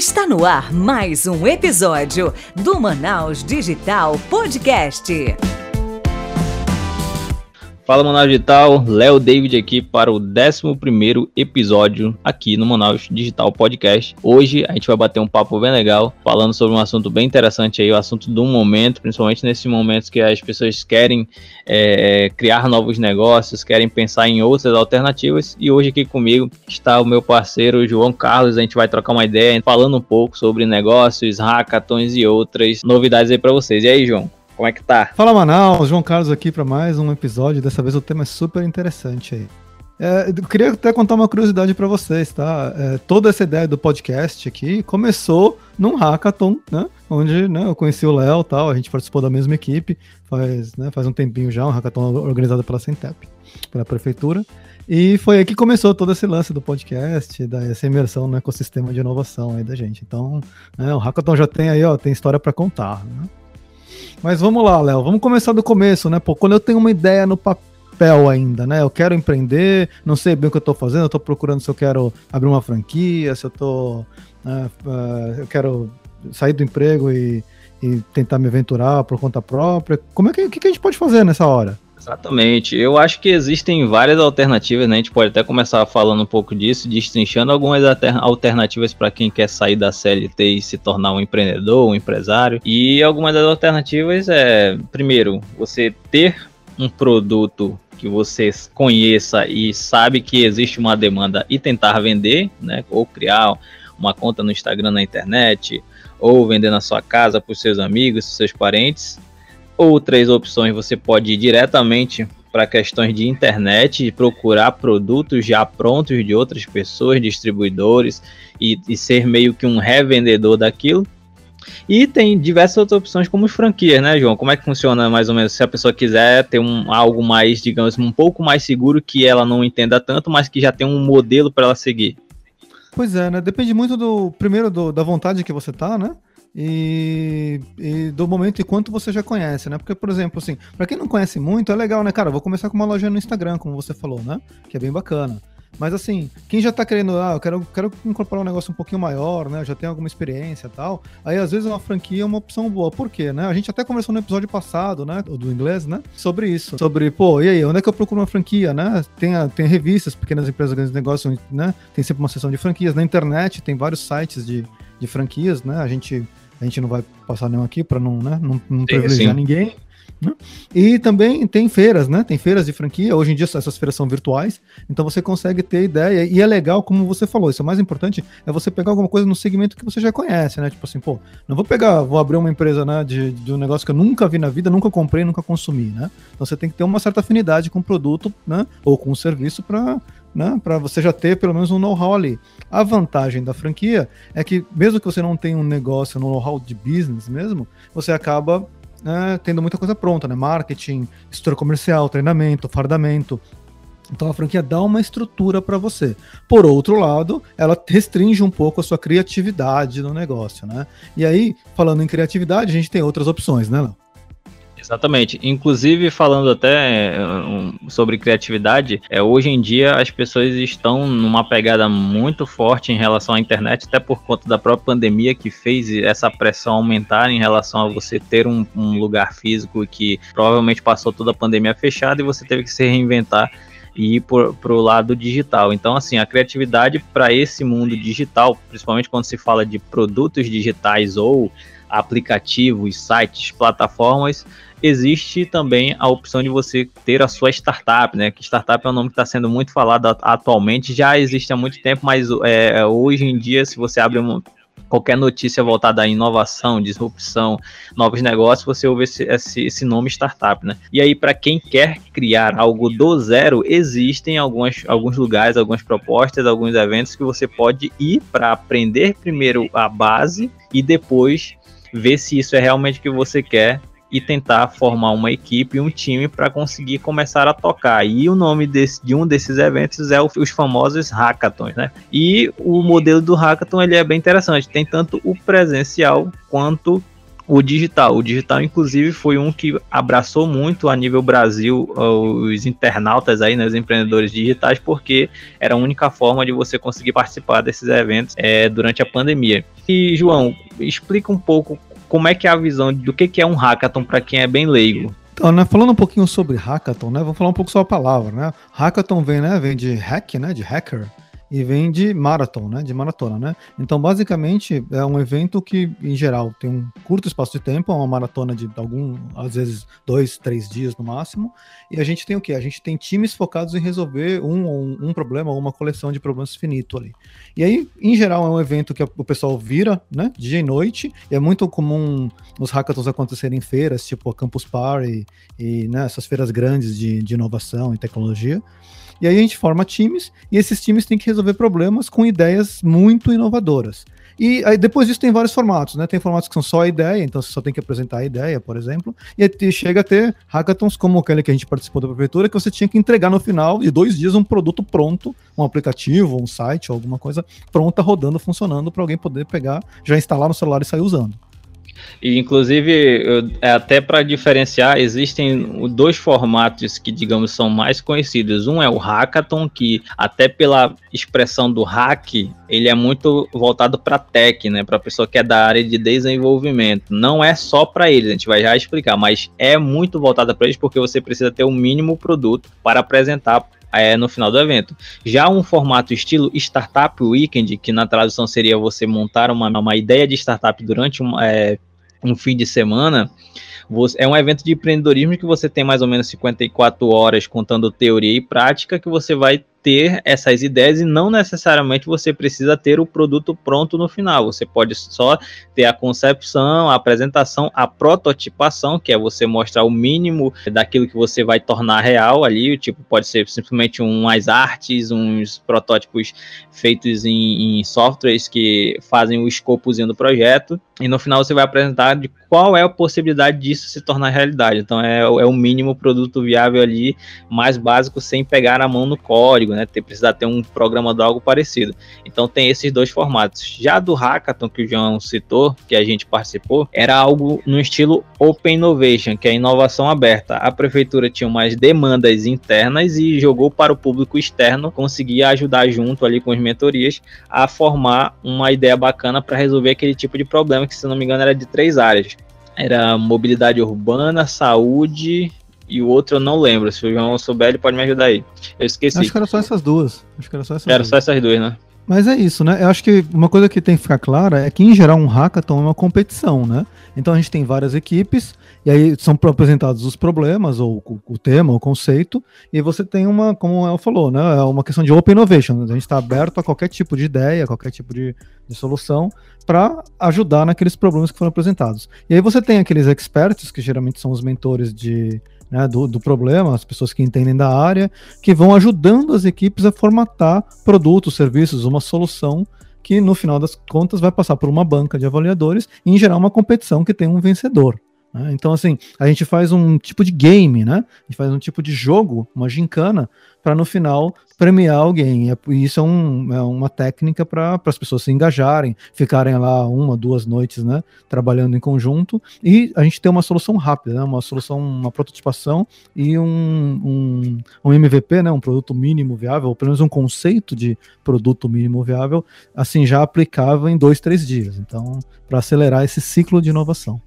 Está no ar mais um episódio do Manaus Digital Podcast. Fala Manaus Digital, Léo David aqui para o 11 episódio aqui no Manaus Digital Podcast. Hoje a gente vai bater um papo bem legal, falando sobre um assunto bem interessante aí, o assunto do momento, principalmente nesses momentos que as pessoas querem é, criar novos negócios, querem pensar em outras alternativas. E hoje aqui comigo está o meu parceiro João Carlos, a gente vai trocar uma ideia falando um pouco sobre negócios, hackathons e outras novidades aí para vocês. E aí, João? Como é que tá? Fala Manaus, João Carlos aqui para mais um episódio. Dessa vez o tema é super interessante aí. É, eu queria até contar uma curiosidade para vocês, tá? É, toda essa ideia do podcast aqui começou num hackathon, né? Onde né, eu conheci o Léo tal, a gente participou da mesma equipe faz, né, faz um tempinho já, um hackathon organizado pela Centep, pela prefeitura. E foi aí que começou todo esse lance do podcast, dessa imersão no ecossistema de inovação aí da gente. Então, né, o hackathon já tem aí, ó, tem história para contar, né? Mas vamos lá, Léo, vamos começar do começo, né? Pô, quando eu tenho uma ideia no papel ainda, né? Eu quero empreender, não sei bem o que eu tô fazendo, eu tô procurando se eu quero abrir uma franquia, se eu tô. Né, uh, eu quero sair do emprego e, e, tentar me aventurar por conta própria. Como é que, que a gente pode fazer nessa hora? Exatamente. Eu acho que existem várias alternativas, né? A gente pode até começar falando um pouco disso, destrinchando algumas alternativas para quem quer sair da CLT e se tornar um empreendedor, um empresário. E algumas das alternativas é, primeiro, você ter um produto que você conheça e sabe que existe uma demanda e tentar vender, né? Ou criar uma conta no Instagram, na internet, ou vender na sua casa para os seus amigos, seus parentes Outras opções você pode ir diretamente para questões de internet e procurar produtos já prontos de outras pessoas, distribuidores, e, e, ser meio que um revendedor daquilo. E tem diversas outras opções como franquias, né, João? Como é que funciona mais ou menos se a pessoa quiser ter um, algo mais, digamos, um pouco mais seguro que ela não entenda tanto, mas que já tem um modelo para ela seguir? Pois é, né? Depende muito do primeiro do, da vontade que você tá, né? E, e, do momento e quanto você já conhece, né? Porque, por exemplo, assim, para quem não conhece muito, é legal, né, cara? Eu vou começar com uma loja no Instagram, como você falou, né? Que é bem bacana. Mas assim, quem já tá querendo, ah, eu quero, quero incorporar um negócio um pouquinho maior, né? Eu já tenho alguma experiência e tal. Aí às vezes uma franquia é uma opção boa. Por quê, né? A gente até conversou no episódio passado, né? Do inglês, né? Sobre isso. Sobre, pô, e aí, onde é que eu procuro uma franquia, né? Tem, a, tem revistas, pequenas empresas, grandes negócios, né? Tem sempre uma seção de franquias. Na internet tem vários sites de, de franquias, né? A gente a gente não vai passar nenhum aqui para não, né, não, não privilegiar ninguém. Né? E também tem feiras, né? Tem feiras de franquia. Hoje em dia essas feiras são virtuais, então você consegue ter ideia. E é legal, como você falou, isso é mais importante, é você pegar alguma coisa no segmento que você já conhece, né? Tipo assim, pô, não vou pegar, vou abrir uma empresa né, de, de um negócio que eu nunca vi na vida, nunca comprei, nunca consumi, né? Então você tem que ter uma certa afinidade com o produto, né? Ou com o serviço para né, para você já ter pelo menos um know-how ali. A vantagem da franquia é que, mesmo que você não tenha um negócio, um know-how de business mesmo, você acaba né, tendo muita coisa pronta, né? Marketing, estrutura comercial, treinamento, fardamento. Então a franquia dá uma estrutura para você. Por outro lado, ela restringe um pouco a sua criatividade no negócio, né? E aí, falando em criatividade, a gente tem outras opções, né, Léo? Exatamente. Inclusive, falando até um, sobre criatividade, é, hoje em dia as pessoas estão numa pegada muito forte em relação à internet, até por conta da própria pandemia que fez essa pressão aumentar em relação a você ter um, um lugar físico que provavelmente passou toda a pandemia fechada e você teve que se reinventar e ir para o lado digital. Então, assim, a criatividade para esse mundo digital, principalmente quando se fala de produtos digitais ou aplicativos, sites, plataformas, existe também a opção de você ter a sua startup, né? Que startup é um nome que está sendo muito falado atualmente, já existe há muito tempo, mas é, hoje em dia, se você abre qualquer notícia voltada à inovação, disrupção, novos negócios, você ouve esse, esse, esse nome startup, né? E aí, para quem quer criar algo do zero, existem algumas, alguns lugares, algumas propostas, alguns eventos que você pode ir para aprender primeiro a base e depois ver se isso é realmente o que você quer e tentar formar uma equipe, um time para conseguir começar a tocar. E o nome desse, de um desses eventos é o, os famosos hackathons, né? E o modelo do hackathon ele é bem interessante. Tem tanto o presencial quanto o digital. O digital, inclusive, foi um que abraçou muito a nível Brasil os internautas aí, né, os empreendedores digitais, porque era a única forma de você conseguir participar desses eventos é, durante a pandemia. E, João, explica um pouco como é que é a visão do que, que é um hackathon para quem é bem leigo. Então, né, falando um pouquinho sobre hackathon, né, vamos falar um pouco sobre a palavra, né? Hackathon vem, né, vem de hack, né, de hacker, e vem de marathon, né? De maratona, né? Então, basicamente, é um evento que, em geral, tem um curto espaço de tempo, é uma maratona de algum, às vezes, dois, três dias no máximo. E a gente tem o quê? A gente tem times focados em resolver um, um, um problema uma coleção de problemas finito ali. E aí, em geral, é um evento que o pessoal vira, né? Dia e noite. E é muito comum os hackathons acontecerem em feiras, tipo a Campus Party e né, essas feiras grandes de, de inovação e tecnologia. E aí a gente forma times e esses times têm que resolver problemas com ideias muito inovadoras. E aí depois disso tem vários formatos, né? Tem formatos que são só ideia, então você só tem que apresentar a ideia, por exemplo. E aí chega a ter hackathons como aquele que a gente participou da prefeitura, que você tinha que entregar no final de dois dias um produto pronto, um aplicativo, um site, alguma coisa pronta, rodando, funcionando, para alguém poder pegar, já instalar no celular e sair usando. E inclusive, é até para diferenciar, existem dois formatos que, digamos, são mais conhecidos. Um é o hackathon, que até pela expressão do hack, ele é muito voltado para tech, né, para pessoa que é da área de desenvolvimento. Não é só para eles, a gente vai já explicar, mas é muito voltado para eles porque você precisa ter o um mínimo produto para apresentar é, no final do evento. Já um formato estilo Startup Weekend, que na tradução seria você montar uma, uma ideia de startup durante um, é, um fim de semana, é um evento de empreendedorismo que você tem mais ou menos 54 horas contando teoria e prática que você vai ter essas ideias e não necessariamente você precisa ter o produto pronto no final. Você pode só ter a concepção, a apresentação, a prototipação, que é você mostrar o mínimo daquilo que você vai tornar real ali. Tipo, pode ser simplesmente umas artes, uns protótipos feitos em, em softwares que fazem o escopozinho do projeto. E no final você vai apresentar de qual é a possibilidade disso se tornar realidade. Então é, é o mínimo produto viável ali, mais básico, sem pegar a mão no código né? Ter, precisar ter um programa de algo parecido. Então tem esses dois formatos. Já do Hackathon que o João citou, que a gente participou, era algo no estilo Open Innovation, que é inovação aberta. A prefeitura tinha umas demandas internas e jogou para o público externo, conseguia ajudar junto ali com as mentorias a formar uma ideia bacana para resolver aquele tipo de problema que, se não me engano, era de três áreas. Era mobilidade urbana, saúde e o outro eu não lembro. Se o João souber, ele pode me ajudar aí. Eu esqueci. Acho que era só essas duas. Acho que era só essas era duas. só essas duas, né? Mas é isso, né? Eu acho que uma coisa que tem que ficar clara é que, em geral, um hackathon é uma competição, né? Então a gente tem várias equipes, e aí são apresentados os problemas, ou o, tema, o conceito, e você tem uma, como ela falou, né? É uma questão de open innovation. A gente está aberto a qualquer tipo de ideia, qualquer tipo de, de solução, para ajudar naqueles problemas que foram apresentados. E aí você tem aqueles experts, que geralmente são os mentores de né, do, do, problema, as pessoas que entendem da área, que vão ajudando as equipes a formatar produtos, serviços, uma solução que no final das contas vai passar por uma banca de avaliadores e em geral uma competição que tem um vencedor. Né? Então, assim, a gente faz um tipo de game, né? A gente faz um tipo de jogo, uma gincana, para no final premiar alguém. E isso é, um, é uma técnica para as pessoas se engajarem, ficarem lá uma, duas noites, né? Trabalhando em conjunto. E a gente tem uma solução rápida, né? Uma solução, uma prototipação e um, um, um MVP, né? Um produto mínimo viável, ou pelo menos um conceito de produto mínimo viável, assim, já aplicável em dois, três dias. Então, para acelerar esse ciclo de inovação.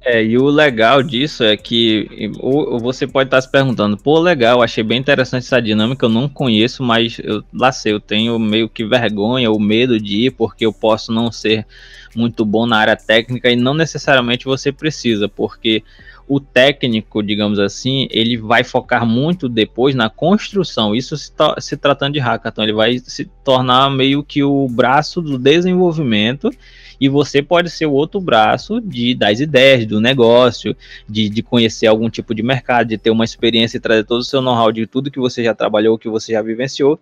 É, e o legal disso é que ou, você pode estar se perguntando, pô, legal, achei bem interessante essa dinâmica, eu não conheço, mas eu lá sei, eu tenho meio que vergonha ou medo de ir, porque eu posso não ser muito bom na área técnica e não necessariamente você precisa, porque o técnico, digamos assim, ele vai focar muito depois na construção. Isso se, se, tratando de hackathon, ele vai se tornar meio que o braço do desenvolvimento e você pode ser o outro braço de das ideias do negócio, de, de conhecer algum tipo de mercado, de ter uma experiência e trazer todo o seu know-how de tudo que você já trabalhou, que você já vivenciou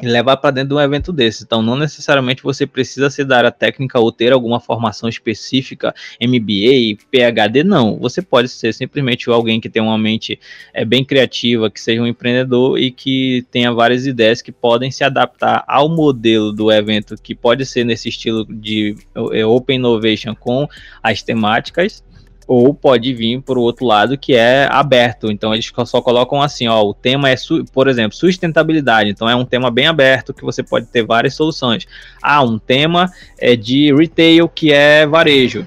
e levar para dentro de um evento desse. Então, não necessariamente você precisa ser da área técnica ou ter alguma formação específica, MBA, PhD, não. Você pode ser simplesmente alguém que tem uma mente é, bem criativa, que seja um empreendedor e que tenha várias ideias que podem se adaptar ao modelo do evento, que pode ser nesse estilo de é, Open Innovation com as temáticas ou pode vir por outro lado que é aberto. Então eles só colocam assim, ó, o tema é, por exemplo, sustentabilidade. Então é um tema bem aberto que você pode ter várias soluções. Ah, um tema é de retail que é varejo.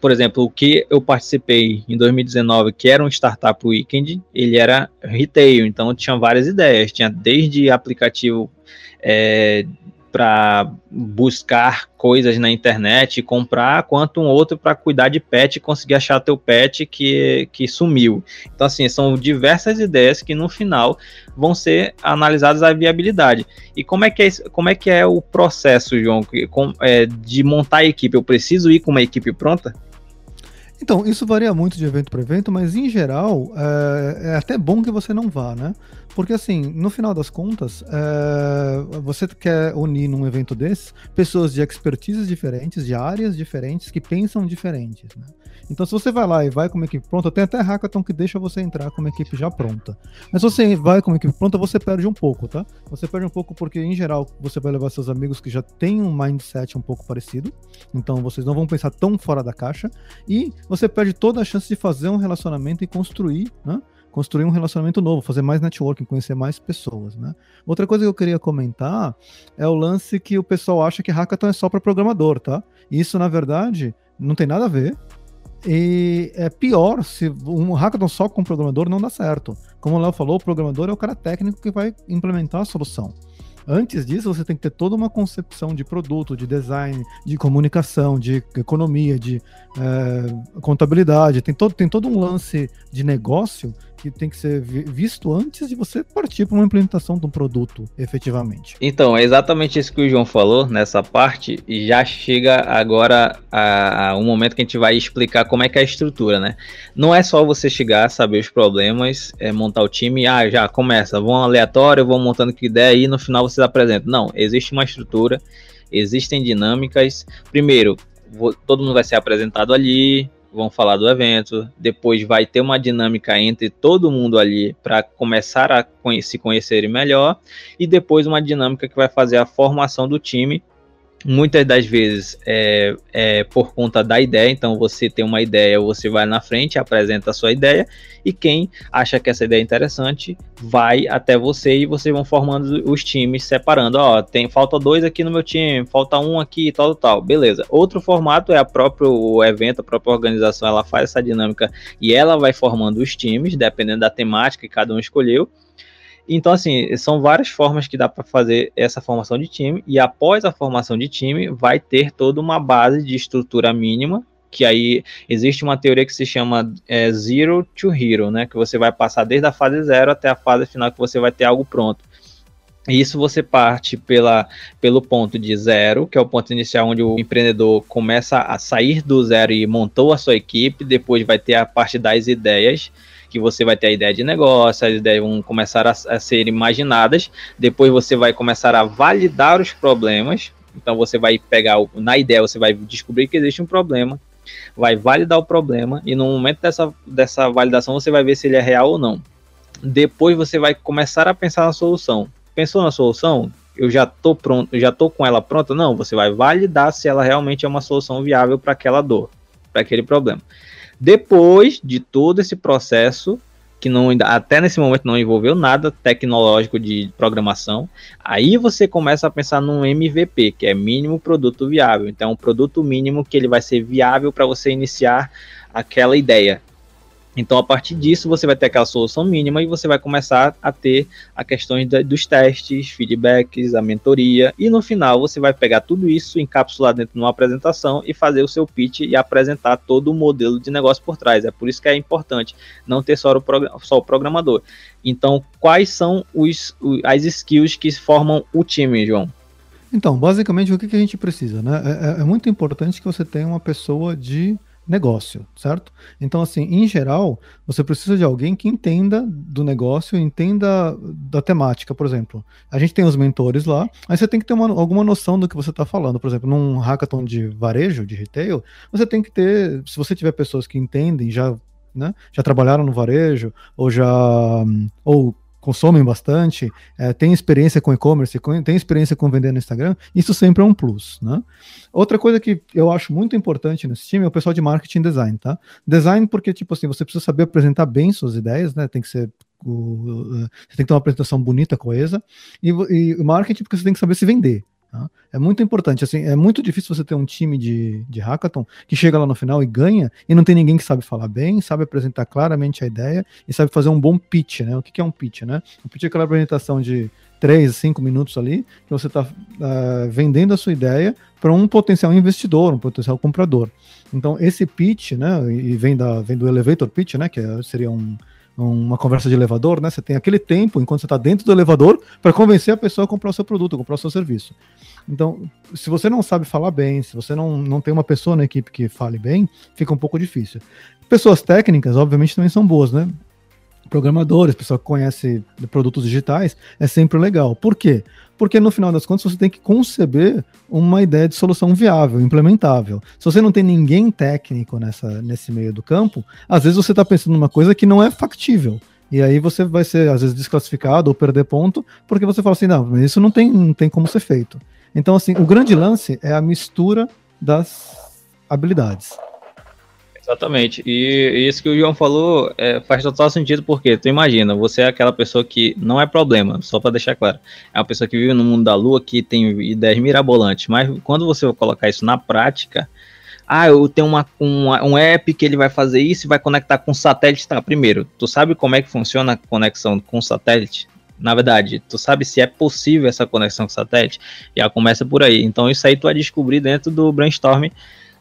Por exemplo, o que eu participei em 2019, que era um startup weekend, ele era retail, então tinha várias ideias, tinha desde aplicativo é, para buscar coisas na internet e comprar, quanto um outro para cuidar de pet e conseguir achar teu pet que, que sumiu. Então, assim, são diversas ideias que no final vão ser analisadas a viabilidade. E como é que é, como é, que é o processo, João, é, de montar a equipe? Eu preciso ir com uma equipe pronta? Então, isso varia muito de evento para evento, mas em geral é, é, até bom que você não vá, né? Porque assim, no final das contas, é, você quer unir num evento desse pessoas de expertises diferentes, de áreas diferentes, que pensam diferentes, né? Então, se você vai lá e vai com uma equipe pronta, tem até hackathon que deixa você entrar com uma equipe já pronta. Mas se você vai com uma equipe pronta, você perde um pouco, tá? Você perde um pouco porque, em geral, você vai levar seus amigos que já têm um mindset um pouco parecido. Então, vocês não vão pensar tão fora da caixa. E você perde toda a chance de fazer um relacionamento e construir, né? construir um relacionamento novo, fazer mais networking, conhecer mais pessoas, né? Outra coisa que eu queria comentar é o lance que o pessoal acha que hackathon é só para programador, tá? Isso na verdade não tem nada a ver. E é pior se um hackathon só com programador não dá certo. Como o Léo falou, o programador é o cara técnico que vai implementar a solução. Antes disso, você tem que ter toda uma concepção de produto, de design, de comunicação, de economia, de é, contabilidade. Tem todo, tem todo um lance de negócio que tem que ser visto antes de você partir para uma implementação de um produto, efetivamente. Então, é exatamente isso que o João falou nessa parte, e já chega agora a, a, um momento que a gente vai explicar como é que é a estrutura, né? Não é só você chegar, saber os problemas, é, montar o time, ah, já começa, vão aleatório, vão montando que ideia e no final vocês apresentam. Não, existe uma estrutura, existem dinâmicas. Primeiro, vou, todo mundo vai ser apresentado ali, vão falar do evento, depois vai ter uma dinâmica entre todo mundo ali para começar a se conhecerem melhor, e depois uma dinâmica que vai fazer a formação do time muitas das vezes é, é, por conta da ideia. Então, você tem uma ideia, você vai na frente, apresenta a sua ideia, e quem acha que essa ideia é interessante vai até você e vocês vão formando os times, separando. Ó, tem falta dois aqui no meu time, falta um aqui, tal, tal. Beleza. Outro formato é a próprio evento, a própria organização, ela faz essa dinâmica e ela vai formando os times, dependendo da temática que cada um escolheu. Então, assim, são várias formas que dá para fazer essa formação de time, e após a formação de time, vai ter toda uma base de estrutura mínima, que aí existe uma teoria que se chama é, Zero to Hero, né? Que você vai passar desde a fase zero até a fase final que você vai ter algo pronto. E isso você parte pela, pelo ponto de zero, que é o ponto inicial onde o empreendedor começa a sair do zero e montou a sua equipe, depois vai ter a parte das ideias, que você vai ter a ideia de negócio, as ideias vão começar a, a ser imaginadas, depois você vai começar a validar os problemas, então você vai pegar, na ideia, você vai descobrir que existe um problema, vai validar o problema, e no momento dessa, dessa validação você vai ver se ele é real ou não. Depois você vai começar a pensar na solução. Pensou na solução? Eu já tô pronto, já tô com ela pronta? Não, você vai validar se ela realmente é uma solução viável para aquela dor, para aquele problema. Depois de todo esse processo, que não até nesse momento não envolveu nada tecnológico de programação, aí você começa a pensar num MVP, que é mínimo produto viável. Então, um produto mínimo que ele vai ser viável para você iniciar aquela ideia. Então, a partir disso, você vai ter aquela solução mínima e você vai começar a ter a questão dos testes, feedbacks, a mentoria, e no final você vai pegar tudo isso, encapsular dentro de uma apresentação e fazer o seu pitch e apresentar todo o modelo de negócio por trás. É por isso que é importante não ter só o, só o programador. Então, quais são os, as skills que formam o time, João? Então, basicamente, o que, que a gente precisa? Né? É, é, é muito importante que você tenha uma pessoa de negócio, certo? Então, assim, em geral, você precisa de alguém que entenda do negócio, entenda da temática, por exemplo. A gente tem os mentores lá, mas você tem que ter uma, alguma noção do que você está falando. Por exemplo, num hackathon de varejo, de retail, você tem que ter, se você tiver pessoas que entendem, já, né, já trabalharam no varejo, ou já, ou consomem bastante, é, têm experiência com e-commerce, têm experiência com vender no Instagram, isso sempre é um plus, né? Outra coisa que eu acho muito importante nesse time é o pessoal de marketing design, tá? Design porque, tipo assim, você precisa saber apresentar bem suas ideias, né? Tem que ser o, você tem que ter uma apresentação bonita, coesa, e, e marketing porque você tem que saber se vender? É muito importante, assim, é muito difícil você ter um time de, de hackathon que chega lá no final e ganha e não tem ninguém que sabe falar bem, sabe apresentar claramente a ideia e sabe fazer um bom pitch, né? O que, que é um pitch, né? Um pitch é aquela apresentação de 3, 5 minutos ali, que você está uh, ah, vendendo a sua ideia para um potencial investidor, um potencial comprador. Então, esse pitch, né, e vem, da, vem do elevator pitch, né, que é, seria um, uma conversa de elevador, né? Você tem aquele tempo enquanto você está dentro do elevador para convencer a pessoa a comprar o seu produto, comprar o seu serviço. Então, se você não sabe falar bem, se você não, não tem uma pessoa na equipe que fale bem, fica um pouco difícil. Pessoas técnicas, obviamente, também são boas, né? Programadores, pessoal que conhece produtos digitais, é sempre legal. Por quê? Porque no final das contas você tem que conceber uma ideia de solução viável, implementável. Se você não tem ninguém técnico nessa, nesse meio do campo, às vezes você está pensando numa coisa que não é factível. E aí você vai ser, às vezes, desclassificado ou perder ponto, porque você fala assim, não, isso não tem, não tem como ser feito. Então, assim, o grande lance é a mistura das habilidades. Exatamente. E isso que o João falou é, faz total sentido, porque tu imagina, você é aquela pessoa que não é problema, só para deixar claro. É uma pessoa que vive no mundo da lua, que tem ideias mirabolantes, mas quando você colocar isso na prática, ah, eu tenho uma, uma, um app que ele vai fazer isso e vai conectar com satélite. Tá, primeiro, tu sabe como é que funciona a conexão com satélite? Na verdade, tu sabe se é possível essa conexão com satélite? Já começa por aí. Então, isso aí tu vai descobrir dentro do brainstorm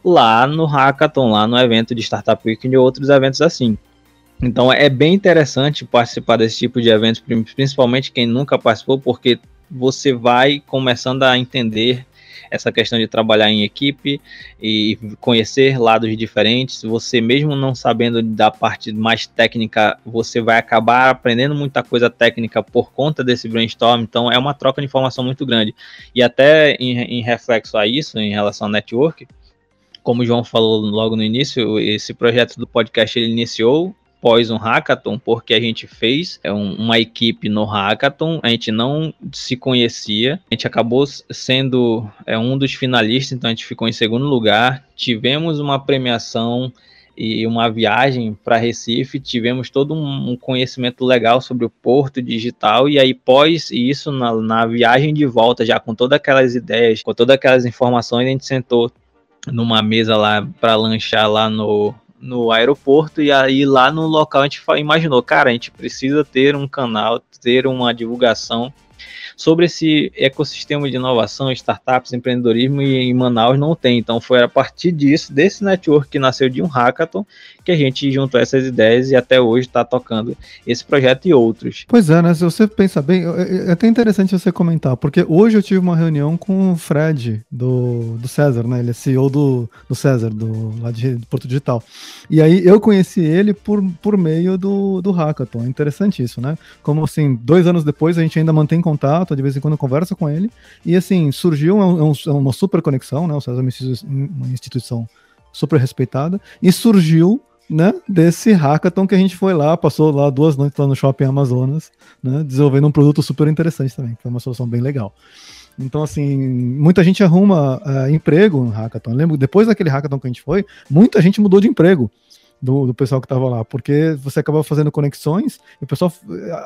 lá no Hackathon, lá no evento de Startup Week e outros eventos assim. Então, é bem interessante participar desse tipo de eventos, principalmente quem nunca participou, porque você vai começando a entender essa questão de trabalhar em equipe e conhecer lados diferentes. Você mesmo não sabendo da parte mais técnica, você vai acabar aprendendo muita coisa técnica por conta desse brainstorm. Então é uma troca de informação muito grande. E até em, em reflexo a isso, em relação ao network, como o João falou logo no início, esse projeto do podcast ele iniciou após um hackathon, porque a gente fez é, uma equipe no hackathon, a gente não se conhecia, a gente acabou sendo é, um dos finalistas, então a gente ficou em segundo lugar. Tivemos uma premiação e uma viagem para Recife, tivemos todo um conhecimento legal sobre o porto digital, e aí, pós isso, na, na viagem de volta, já com todas aquelas ideias, com todas aquelas informações, a gente sentou numa mesa lá para lanchar lá no, no aeroporto e aí lá no local a gente imaginou, cara, a gente precisa ter um canal, ter uma divulgação sobre esse ecossistema de inovação, startups, empreendedorismo e em Manaus não tem. Então foi a partir disso, desse network que nasceu de um hackathon, que a gente juntou essas ideias e até hoje está tocando esse projeto e outros. Pois é, né? Se você pensa bem, é, é até interessante você comentar, porque hoje eu tive uma reunião com o Fred do, do César, né? Ele é CEO do, do César, do, lá de Porto Digital. E aí eu conheci ele por, por meio do, do hackathon. É interessante isso, né? Como assim, dois anos depois a gente ainda mantém contato, de vez em quando conversa com ele. E assim, surgiu um, um, uma super conexão, né? O César é uma instituição super respeitada. E surgiu né, desse hackathon que a gente foi lá, passou lá duas noites lá no Shopping Amazonas, né, desenvolvendo um produto super interessante também, que foi uma solução bem legal. Então, assim, muita gente arruma uh, emprego no hackathon. Eu lembro, depois daquele hackathon que a gente foi, muita gente mudou de emprego do, do pessoal que estava lá, porque você acaba fazendo conexões e o pessoal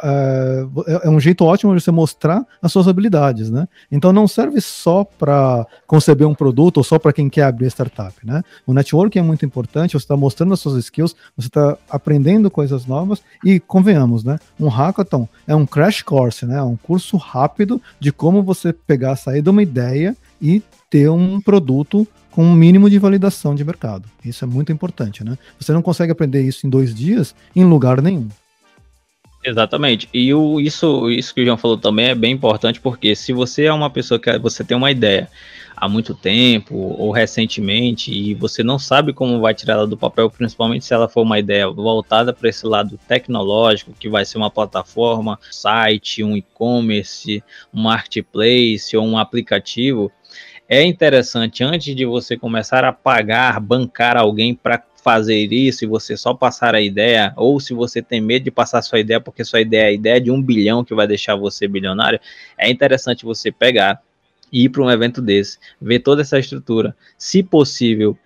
é, é, um jeito ótimo de você mostrar as suas habilidades, né? Então não serve só para conceber um produto ou só para quem quer abrir startup, né? O networking é muito importante, você está mostrando as suas skills, você está aprendendo coisas novas e convenhamos, né? Um hackathon é um crash course, né? É um curso rápido de como você pegar, sair de uma ideia e ter um produto com um mínimo de validação de mercado. Isso é muito importante, né? Você não consegue aprender isso em dois dias em lugar nenhum. Exatamente. E o, isso, isso que o João falou também é bem importante, porque se você é uma pessoa que você tem uma ideia há muito tempo ou recentemente e você não sabe como vai tirar ela do papel, principalmente se ela for uma ideia voltada para esse lado tecnológico, que vai ser uma plataforma, site, um e-commerce, um marketplace ou um aplicativo, é interessante antes de você começar a pagar, bancar alguém para fazer isso e você só passar a ideia, ou se você tem medo de passar sua ideia porque sua ideia é a ideia de um bilhão que vai deixar você bilionário, é interessante você pegar e ir para um evento desse, ver toda essa estrutura, se possível,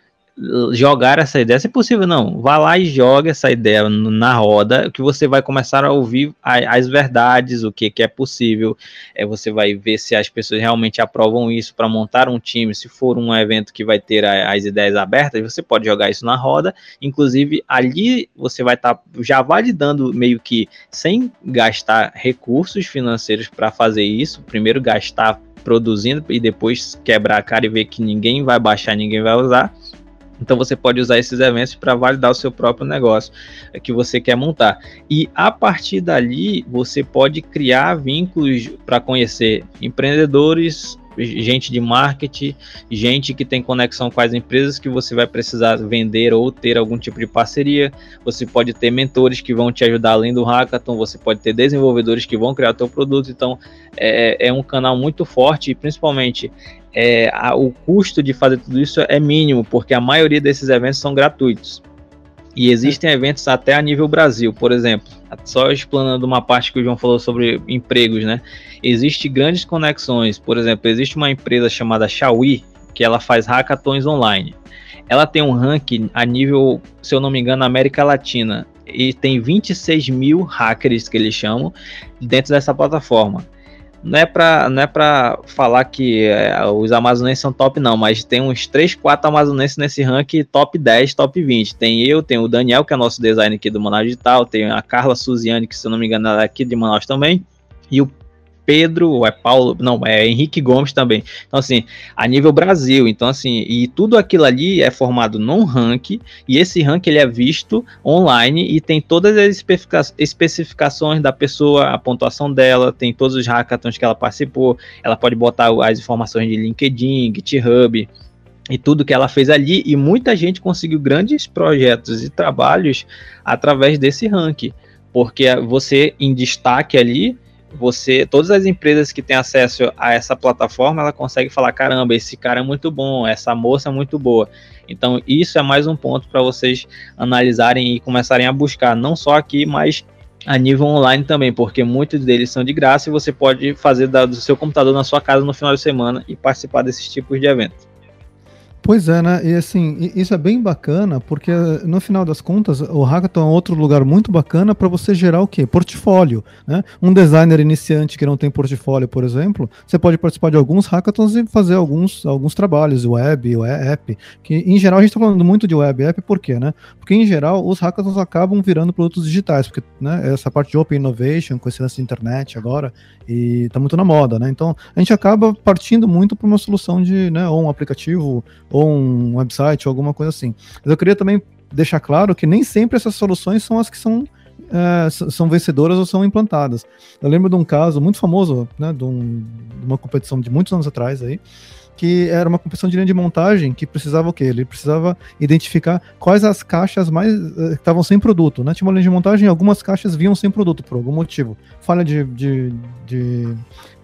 jogar essa ideia, se possível não, vá lá e joga essa ideia na roda, que você vai começar a ouvir as verdades, o que, que é possível, é, você vai ver se as pessoas realmente aprovam isso para montar um time, se for um evento que vai ter as ideias abertas, você pode jogar isso na roda, inclusive ali você vai estar tá já validando meio que sem gastar recursos financeiros para fazer isso, primeiro gastar produzindo e depois quebrar a cara e ver que ninguém vai baixar, ninguém vai usar, então você pode usar esses eventos para validar o seu próprio negócio que você quer montar. E a partir dali você pode criar vínculos para conhecer empreendedores, gente de marketing, gente que tem conexão com as empresas que você vai precisar vender ou ter algum tipo de parceria. Você pode ter mentores que vão te ajudar além do hackathon, você pode ter desenvolvedores que vão criar teu produto. Então é, é um canal muito forte e principalmente é, a, o custo de fazer tudo isso é mínimo, porque a maioria desses eventos são gratuitos. E existem eventos até a nível Brasil, por exemplo, só explanando uma parte que o João falou sobre empregos, né? Existem grandes conexões, por exemplo, existe uma empresa chamada Xiaomi, que ela faz hackathons online. Ela tem um ranking a nível, se eu não me engano, América Latina, e tem 26 mil hackers, que eles chamam, dentro dessa plataforma não é para não é para falar que é, os amazonenses são top não, mas tem uns 3, 4 amazonenses nesse ranking top 10, top 20. Tem eu, tem o Daniel, que é nosso designer aqui do Manaus Digital, tem a Carla Suziane, que se eu não me engano é aqui de Manaus também, e o Pedro, ou é Paulo, não, é Henrique Gomes também. Então, assim, a nível Brasil. Então, assim, e tudo aquilo ali é formado num ranking, e esse ranking ele é visto online e tem todas as especificações da pessoa, a pontuação dela, tem todos os hackathons que ela participou, ela pode botar as informações de LinkedIn, GitHub, e tudo que ela fez ali, e muita gente conseguiu grandes projetos e trabalhos através desse ranking, porque você em destaque ali você, todas as empresas que têm acesso a essa plataforma, ela consegue falar, caramba, esse cara é muito bom, essa moça é muito boa. Então, isso é mais um ponto para vocês analisarem e começarem a buscar, não só aqui, mas a nível online também, porque muitos deles são de graça e você pode fazer do seu computador na sua casa no final de semana e participar desses tipos de eventos. Pois é, né? E assim, isso é bem bacana, porque no final das contas, o Hackathon é outro lugar muito bacana para você gerar o quê? Portfólio, né? Um designer iniciante que não tem portfólio, por exemplo, você pode participar de alguns hackathons e fazer alguns, alguns trabalhos, web, app, que em geral a gente está falando muito de web app, por quê, né? Porque em geral os hackathons acabam virando produtos digitais, porque né, essa parte de Open Innovation, com esse lance de internet agora, e tá muito na moda, né? Então a gente acaba partindo muito para uma solução de, né, ou um aplicativo, ou um website, ou alguma coisa assim. Mas eu queria também deixar claro que nem sempre essas soluções são as que são é, são vencedoras ou são implantadas. Eu lembro de um caso muito famoso, né, de, um, de, uma competição de muitos anos atrás aí, que era uma competição de linha de montagem que precisava o quê? Ele precisava identificar quais as caixas mais uh, estavam sem produto, né? Tinha uma linha de montagem e algumas caixas vinham sem produto por algum motivo, falha de, de, de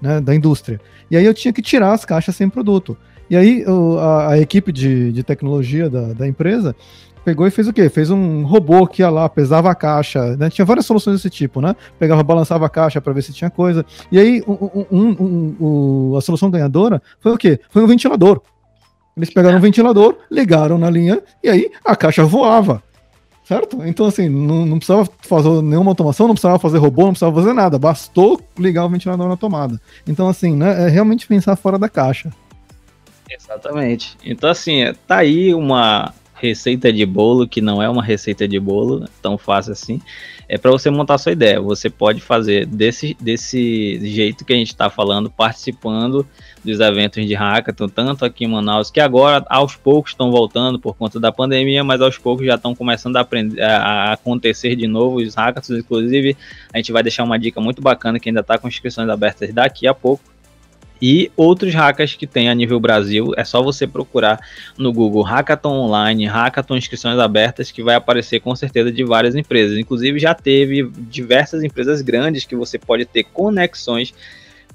né, da indústria. E aí eu tinha que tirar as caixas sem produto. E aí o, a, a, equipe de, de tecnologia da, da empresa pegou e fez o quê? Fez um robô que ia lá, pesava a caixa, né? Tinha várias soluções desse tipo, né? Pegava, balançava a caixa para ver se tinha coisa. E aí, um, um, a solução ganhadora foi o quê? Foi um ventilador. Eles pegaram um ventilador, ligaram na linha e aí a caixa voava. Certo? Então, assim, não, não precisava fazer nenhuma automação, não precisava fazer robô, não precisava fazer nada. Bastou ligar o ventilador na tomada. Então, assim, né, é realmente pensar fora da caixa. Exatamente. Então, assim, tá aí uma, receita de bolo, que não é uma receita de bolo tão fácil assim, é para você montar sua ideia. Você pode fazer desse, desse jeito que a gente está falando, participando dos eventos de hackathon, tanto aqui em Manaus, que agora aos poucos estão voltando por conta da pandemia, mas aos poucos já estão começando a, aprender, a, acontecer de novo os hackathons. Inclusive, a gente vai deixar uma dica muito bacana que ainda está com inscrições abertas daqui a pouco e outros hackers que tem a nível Brasil. É só você procurar no Google Hackathon Online, Hackathon Inscrições Abertas, que vai aparecer com certeza de várias empresas. Inclusive já teve diversas empresas grandes que você pode ter conexões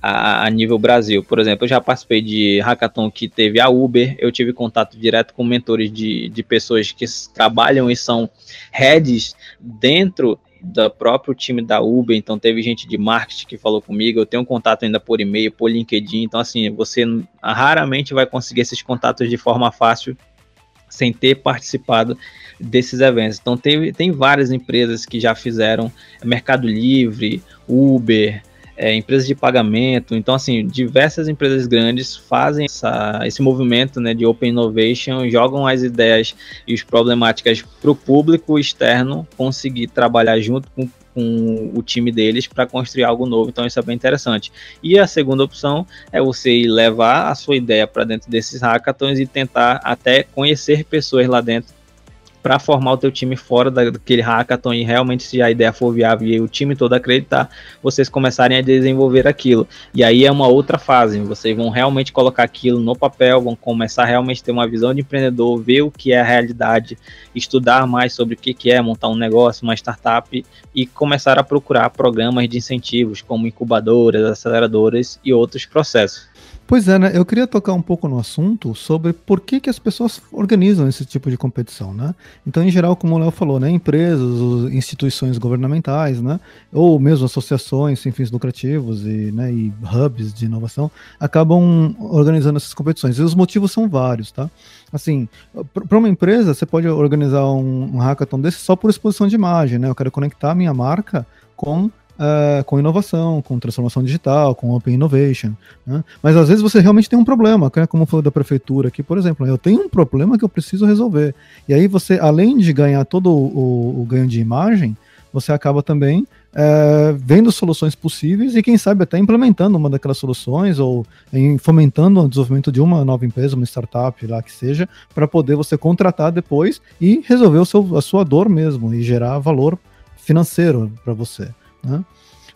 a, a, nível Brasil. Por exemplo, eu já participei de hackathon que teve a Uber, eu tive contato direto com mentores de, de pessoas que trabalham e são heads dentro do próprio time da Uber, então teve gente de marketing que falou comigo, eu tenho contato ainda por e-mail, por LinkedIn, então assim, você raramente vai conseguir esses contatos de forma fácil sem ter participado desses eventos. Então teve, tem várias empresas que já fizeram Mercado Livre, Uber, é, empresas de pagamento. Então, assim, diversas empresas grandes fazem essa, esse movimento né, de Open Innovation, jogam as ideias e as problemáticas para o público externo conseguir trabalhar junto com, com o time deles para construir algo novo. Então, isso é bem interessante. E a segunda opção é você levar a sua ideia para dentro desses hackathons e tentar até conhecer pessoas lá dentro para formar o teu time fora daquele hackathon e realmente se a ideia for viável e o time todo acreditar, vocês começarem a desenvolver aquilo. E aí é uma outra fase, vocês vão realmente colocar aquilo no papel, vão começar a realmente ter uma visão de empreendedor, ver o que é a realidade, estudar mais sobre o que é montar um negócio, uma startup e começar a procurar programas de incentivos como incubadoras, aceleradoras e outros processos. Pois é, né? Eu queria tocar um pouco no assunto sobre por que, que as pessoas organizam esse tipo de competição, né? Então, em geral, como o Léo falou, né? Empresas, instituições governamentais, né? Ou mesmo associações sem fins lucrativos e, né, e hubs de inovação acabam organizando essas competições. E os motivos são vários, tá? Assim, para uma empresa, você pode organizar um, um hackathon desse só por exposição de imagem, né? Eu quero conectar a minha marca com uh, com inovação, com transformação digital, com open innovation. Né? Mas às vezes você realmente tem um problema, né? como foi da prefeitura aqui, por exemplo. Eu tenho um problema que eu preciso resolver. E aí você, além de ganhar todo o, o, o ganho de imagem, você acaba também é, vendo soluções possíveis e quem sabe até implementando uma daquelas soluções ou em, fomentando o desenvolvimento de uma nova empresa, uma startup lá que seja, para poder você contratar depois e resolver o seu, a sua dor mesmo e gerar valor financeiro para você. Né?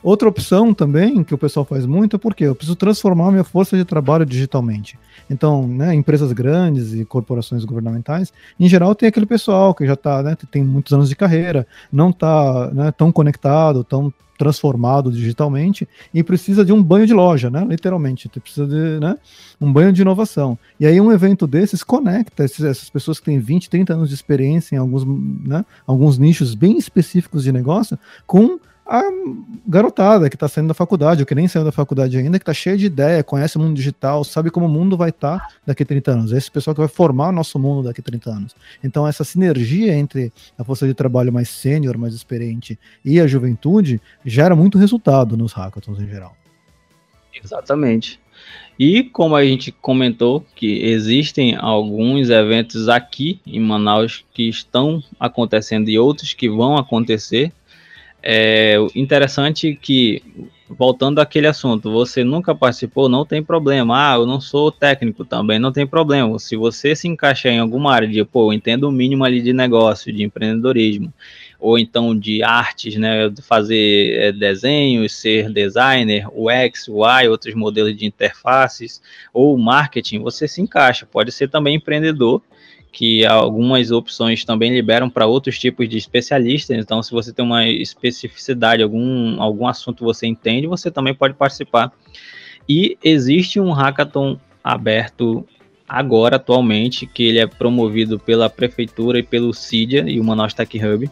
Outra opção também que o pessoal faz muito é porque eu preciso transformar minha força de trabalho digitalmente. Então, né, empresas grandes e corporações governamentais, em geral, tem aquele pessoal que já está, né, tem muitos anos de carreira, não está né, tão conectado, tão transformado digitalmente e precisa de um banho de loja, né? Literalmente, precisa de né, um banho de inovação. E aí um evento desses conecta esses, essas pessoas que têm 20, 30 anos de experiência em alguns, né, alguns nichos bem específicos de negócio com a garotada que está saindo da faculdade, ou que nem saiu da faculdade ainda, que está cheia de ideia, conhece o mundo digital, sabe como o mundo vai estar tá daqui a 30 anos. Esse pessoal que vai formar o nosso mundo daqui a 30 anos. Então, essa sinergia entre a força de trabalho mais sênior, mais experiente e a juventude gera muito resultado nos hackathons em geral. Exatamente. E como a gente comentou que existem alguns eventos aqui em Manaus que estão acontecendo e outros que vão acontecer, é interessante que, voltando àquele assunto, você nunca participou, não tem problema. Ah, eu não sou técnico também, não tem problema. Se você se encaixar em alguma área de, pô, eu entendo o mínimo ali de negócio, de empreendedorismo, ou então de artes, né, fazer é, desenhos, ser designer, UX, UI, outros modelos de interfaces, ou marketing, você se encaixa. Pode ser também empreendedor que algumas opções também liberam para outros tipos de especialistas. Então, se você tem uma especificidade, algum, algum assunto você entende, você também pode participar. E existe um hackathon aberto agora, atualmente, que ele é promovido pela prefeitura e pelo CIDIA e o Manaus Tech Hub,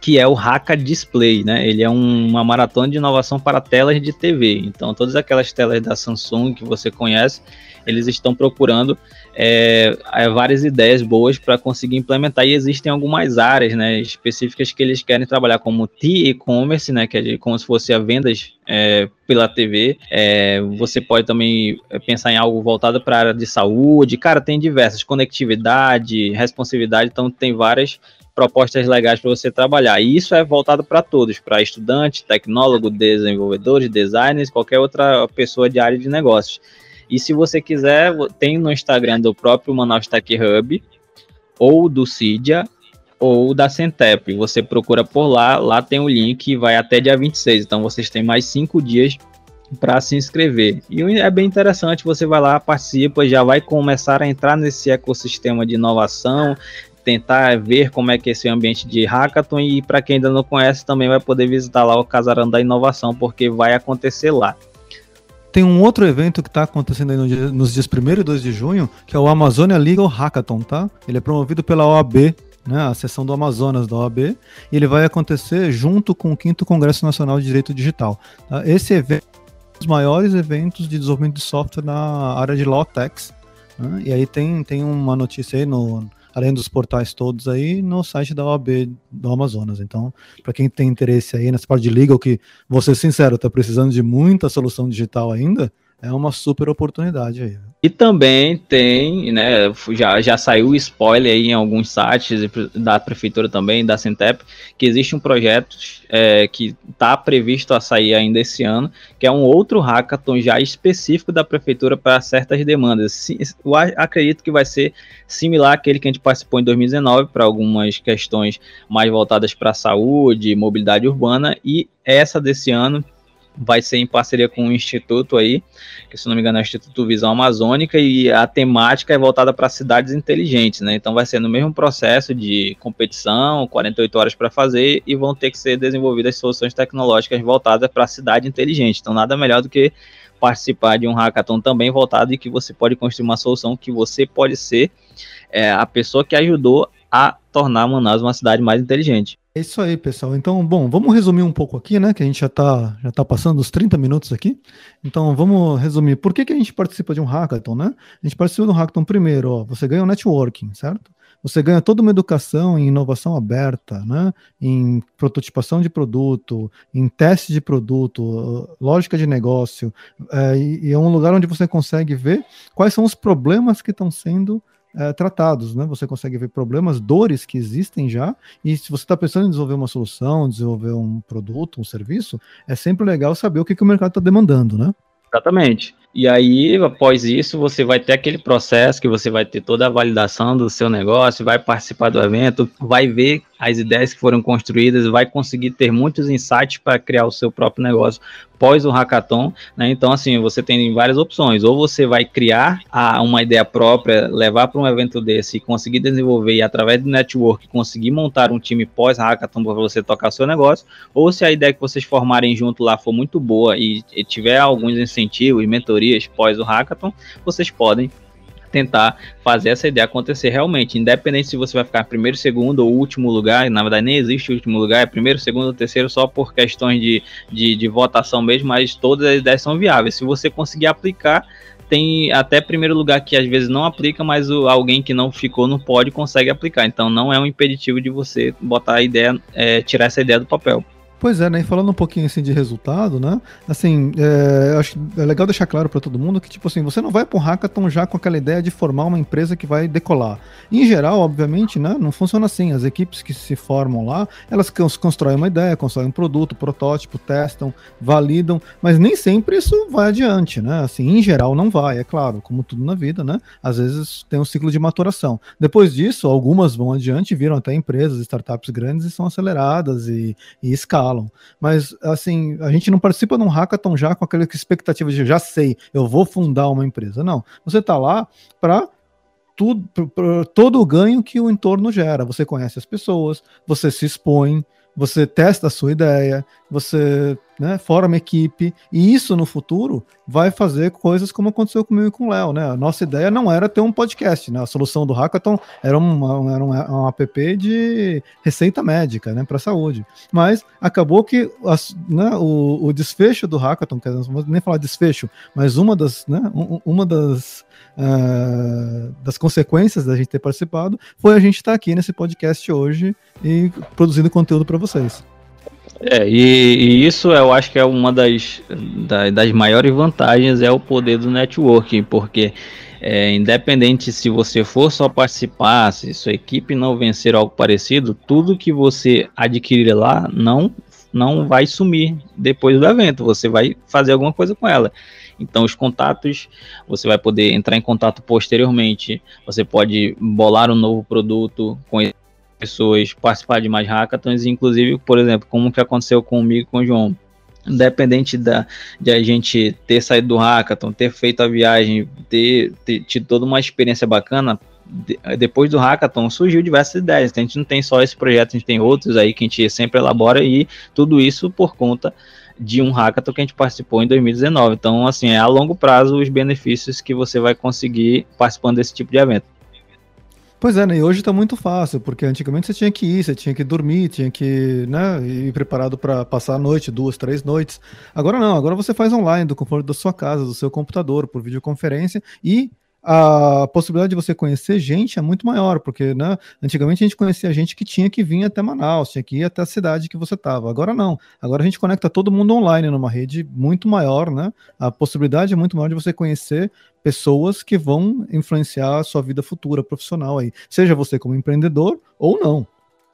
que é o Hacka Display, né? Ele é um, uma maratona de inovação para telas de TV. Então, todas aquelas telas da Samsung que você conhece, eles estão procurando é, várias ideias boas para conseguir implementar e existem algumas áreas né, específicas que eles querem trabalhar como e-commerce, né, que é como se fosse a vendas é, pela TV. É, você pode também é, pensar em algo voltado para a área de saúde. Cara, tem diversas conectividade, responsividade, então tem várias propostas legais para você trabalhar. E isso é voltado para todos, para estudantes, tecnólogos, desenvolvedores, designers, qualquer outra pessoa de área de negócios. E se você quiser, tem no Instagram do próprio Manaus Tech Hub, ou do Cydia, ou da Centep. Você procura por lá, lá tem o link e vai até dia 26. Então vocês têm mais cinco dias para se inscrever. E é bem interessante, você vai lá, participa, já vai começar a entrar nesse ecossistema de inovação, tentar ver como é que é esse ambiente de hackathon e para quem ainda não conhece também vai poder visitar lá o Casarão da Inovação porque vai acontecer lá. Tem um outro evento que está acontecendo aí no dia, nos dias 1 e 2 de junho, que é o Amazônia Legal Hackathon, tá? Ele é promovido pela OAB, né, a sessão do Amazonas da OAB, e ele vai acontecer junto com o 5 Congresso Nacional de Direito Digital. Tá? Esse evento é um dos maiores eventos de desenvolvimento de software na área de Law Techs, né? e aí tem, tem uma notícia aí no além dos portais todos aí, no site da OAB do Amazonas. Então, para quem tem interesse aí nessa parte de legal, que, vou ser sincero, está precisando de muita solução digital ainda, é uma super oportunidade aí. E também tem, né, já, já saiu spoiler aí em alguns sites da prefeitura também, da Centep, que existe um projeto é, que está previsto a sair ainda esse ano, que é um outro hackathon já específico da prefeitura para certas demandas. Eu acredito que vai ser similar àquele que a gente participou em 2019 para algumas questões mais voltadas para a saúde, mobilidade urbana, e essa desse ano vai ser em parceria com um instituto aí, que se não me engano é o Instituto Visão Amazônica, e a temática é voltada para cidades inteligentes, né? Então vai ser no mesmo processo de competição, 48 horas para fazer, e vão ter que ser desenvolvidas soluções tecnológicas voltadas para a cidade inteligente. Então nada melhor do que participar de um hackathon também voltado e que você pode construir uma solução que você pode ser é, a pessoa que ajudou a tornar Manaus uma cidade mais inteligente. É isso aí, pessoal. Então, bom, vamos resumir um pouco aqui, né? Que a gente já está já tá passando os 30 minutos aqui. Então, vamos resumir. Por que, que a gente participa de um hackathon, né? A gente participa um hackathon primeiro, ó, você ganha um networking, certo? Você ganha toda uma educação em inovação aberta, né? em prototipação de produto, em teste de produto, lógica de negócio, é, e é um lugar onde você consegue ver quais são os problemas que estão sendo é, tratados, né? Você consegue ver problemas, dores que existem já, e se você está pensando em desenvolver uma solução, desenvolver um produto, um serviço, é sempre legal saber o que, que o mercado está demandando, né? Exatamente. E aí, após isso, você vai ter aquele processo que você vai ter toda a validação do seu negócio, vai participar do evento, vai ver as ideias que foram construídas, vai conseguir ter muitos insights para criar o seu próprio negócio pós o hackathon, né? Então, assim, você tem várias opções. Ou você vai criar a, uma ideia própria, levar para um evento desse e conseguir desenvolver e através do network conseguir montar um time pós hackathon para você tocar seu negócio. Ou se a ideia que vocês formarem junto lá for muito boa e, e tiver alguns incentivos e mentorias pós o hackathon, vocês podem tentar fazer essa ideia acontecer realmente, independente se você vai ficar primeiro, segundo ou último lugar, na verdade nem existe último lugar, é primeiro, segundo, terceiro, só por questões de, de, de votação mesmo, mas todas as ideias são viáveis. Se você conseguir aplicar, tem até primeiro lugar que às vezes não aplica, mas o, alguém que não ficou no pódio consegue aplicar. Então não é um impeditivo de você botar a ideia, é, tirar essa ideia do papel. Pois é, né? E falando um pouquinho assim de resultado, né? Assim, é, acho é legal deixar claro para todo mundo que, tipo assim, você não vai para um hackathon já com aquela ideia de formar uma empresa que vai decolar. Em geral, obviamente, né? Não funciona assim. As equipes que se formam lá, elas constroem uma ideia, constroem um produto, protótipo, testam, validam, mas nem sempre isso vai adiante, né? Assim, em geral não vai, é claro, como tudo na vida, né? Às vezes tem um ciclo de maturação. Depois disso, algumas vão adiante, viram até empresas, startups grandes e são aceleradas e, e escalam falam. Mas, assim, a gente não participa de um hackathon já com aquela expectativa de já sei, eu vou fundar uma empresa. Não. Você está lá para tudo, todo o ganho que o entorno gera. Você conhece as pessoas, você se expõe, você testa a sua ideia, você né, forma equipe, e isso no futuro vai fazer coisas como aconteceu comigo e com o Léo, né? A nossa ideia não era ter um podcast, né? A solução do Hackathon era, uma, era um, um app de receita médica, né, para saúde. Mas acabou que as, né, o, o, desfecho do Hackathon, que não vou nem falar desfecho, mas uma das, né, uma das Uh, das consequências da gente ter participado foi a gente estar tá aqui nesse podcast hoje e produzindo conteúdo para vocês. É, e, e, isso eu acho que é uma das, das, das maiores vantagens é o poder do networking, porque é, independente se você for só participar, se sua equipe não vencer algo parecido, tudo que você adquirir lá não, não vai sumir depois do evento, você vai fazer alguma coisa com ela. Então, os contatos, você vai poder entrar em contato posteriormente, você pode bolar um novo produto com pessoas participar de mais hackathons, inclusive, por exemplo, como que aconteceu comigo com o João. Independente da, de a gente ter saído do hackathon, ter feito a viagem, ter, ter tido toda uma experiência bacana, de, depois do hackathon surgiu diversas ideias. Então, a gente não tem só esse projeto, a gente tem outros aí que a gente sempre elabora e tudo isso por conta de um hackathon que a gente participou em 2019. Então, assim, é a longo prazo os benefícios que você vai conseguir participando desse tipo de evento. Pois é, né? E hoje está muito fácil, porque antigamente você tinha que ir, você tinha que dormir, tinha que né, ir preparado para passar a noite, duas, três noites. Agora não, agora você faz online, do conforto da sua casa, do seu computador, por videoconferência, e a possibilidade de você conhecer gente é muito maior, porque né, antigamente a gente conhecia gente que tinha que vir até Manaus, tinha que ir até a cidade que você estava. Agora não. Agora a gente conecta todo mundo online numa rede muito maior, né? A possibilidade é muito maior de você conhecer pessoas que vão influenciar a sua vida futura profissional aí, seja você como empreendedor ou não.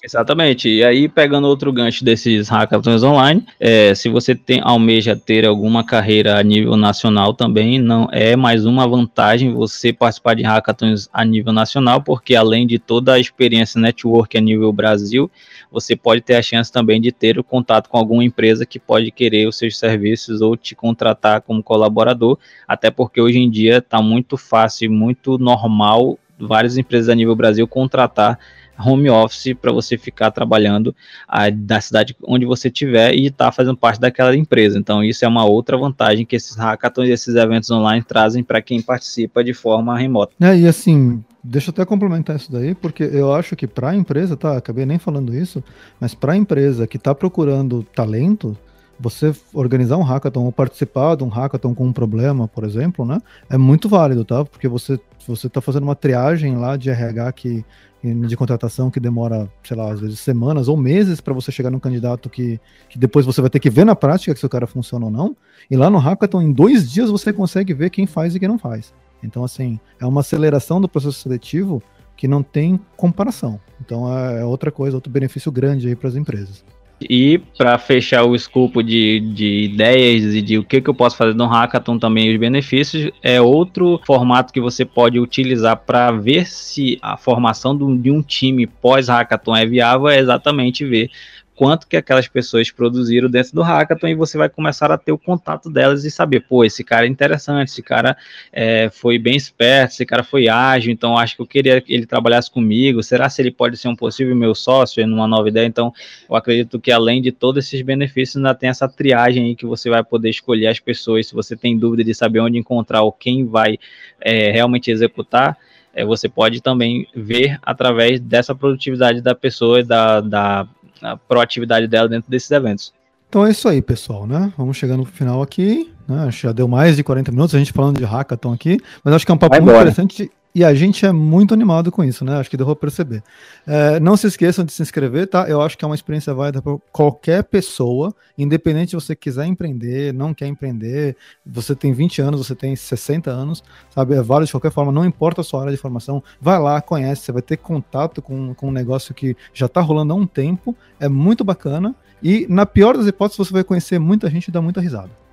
Exatamente. E aí, pegando outro gancho desses hackathons online, é, se você tem, almeja ter alguma carreira a nível nacional também, não é mais uma vantagem você participar de hackathons a nível nacional, porque além de toda a experiência network a nível Brasil, você pode ter a chance também de ter o contato com alguma empresa que pode querer os seus serviços ou te contratar como colaborador, até porque hoje em dia está muito fácil, muito normal várias empresas a nível Brasil contratar home office para você ficar trabalhando a, da cidade onde você estiver e estar tá fazendo parte daquela empresa. Então, isso é uma outra vantagem que esses hackathons e esses eventos online trazem para quem participa de forma remota. É, e assim, Deixa eu até complementar isso daí, porque eu acho que para a empresa, tá? Acabei nem falando isso, mas para a empresa que está procurando talento, você organizar um hackathon ou participar de um hackathon com um problema, por exemplo, né? É muito válido, tá? Porque você você está fazendo uma triagem lá de RH que de contratação que demora, sei lá, às vezes semanas ou meses para você chegar num candidato que, que depois você vai ter que ver na prática se o cara funciona ou não. E lá no Hackathon, em dois dias, você consegue ver quem faz e quem não faz. Então, assim, é uma aceleração do processo seletivo que não tem comparação. Então, é, é outra coisa, outro benefício grande aí para as empresas. E para fechar o escopo de, de ideias e de o que, que eu posso fazer no Hackathon também, os benefícios, é outro formato que você pode utilizar para ver se a formação de um time pós-Hackathon é viável, é exatamente ver quanto que aquelas pessoas produziram dentro do hackathon e você vai começar a ter o contato delas e saber, pô, esse cara é interessante, esse cara é, foi bem esperto, esse cara foi ágil, então acho que eu queria que ele trabalhasse comigo, será se ele pode ser um possível meu sócio numa nova ideia? Então, eu acredito que além de todos esses benefícios, ainda tem essa triagem aí que você vai poder escolher as pessoas, se você tem dúvida de saber onde encontrar ou quem vai é, realmente executar, é, você pode também ver através dessa produtividade da pessoa, da, da a proatividade dela dentro desses eventos. Então é isso aí, pessoal, né? Vamos chegando no final aqui. Né? Já deu mais de 40 minutos a gente falando de hackathon aqui, mas acho que é um papo Vai muito embora. interessante e a gente é muito animado com isso, né? Acho que deu pra perceber. É, não se esqueçam de se inscrever, tá? Eu acho que é uma experiência válida para qualquer pessoa, independente se você quiser empreender, não quer empreender, você tem 20 anos, você tem 60 anos, sabe? É válido de qualquer forma, não importa a sua área de formação, vai lá, conhece, você vai ter contato com, com um negócio que já está rolando há um tempo, é muito bacana. E na pior das hipóteses, você vai conhecer muita gente e dar muita risada.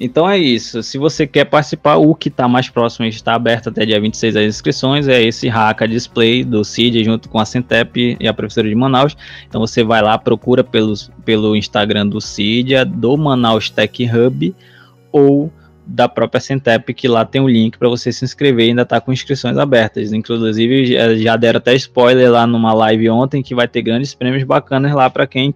Então é isso. Se você quer participar, o que está mais próximo está aberto até dia 26 as inscrições. É esse Haka Display do CID junto com a Centep e a professora de Manaus. Então você vai lá, procura pelos, pelo Instagram do CID, do Manaus Tech Hub ou da própria Centep, que lá tem um link para você se inscrever ainda está com inscrições abertas. Inclusive, já deram até spoiler lá numa live ontem que vai ter grandes prêmios bacanas lá para quem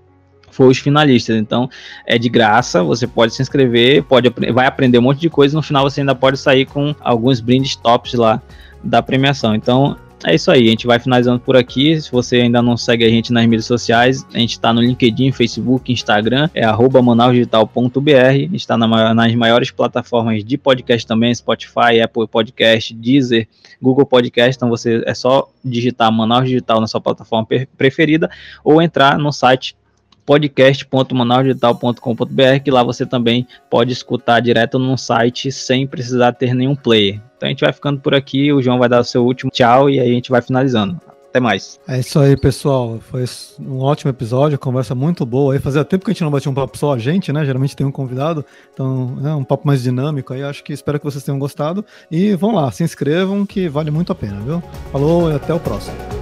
for os finalistas. Então é de graça, você pode se inscrever, pode vai aprender um monte de coisa, no final você ainda pode sair com alguns brindes tops lá da premiação. Então é isso aí, a gente vai finalizando por aqui. Se você ainda não segue a gente nas mídias sociais, a gente está no LinkedIn, Facebook, Instagram, é manausdigital.br. Está na, nas maiores plataformas de podcast também, Spotify, Apple Podcast, Deezer, Google Podcast. Então você é só digitar Manaus Digital na sua plataforma preferida ou entrar no site podcast.manausdigital.com.br, que lá você também pode escutar direto no site sem precisar ter nenhum player. Então a gente vai ficando por aqui, o João vai dar o seu último tchau e aí a gente vai finalizando. Até mais. É isso aí, pessoal. Foi um ótimo episódio, conversa muito boa. Aí fazia tempo que a gente não batia um papo só a gente, né? Geralmente tem um convidado, então é um papo mais dinâmico aí. Acho que espero que vocês tenham gostado. E vão lá, se inscrevam que vale muito a pena, viu? Falou e até o próximo.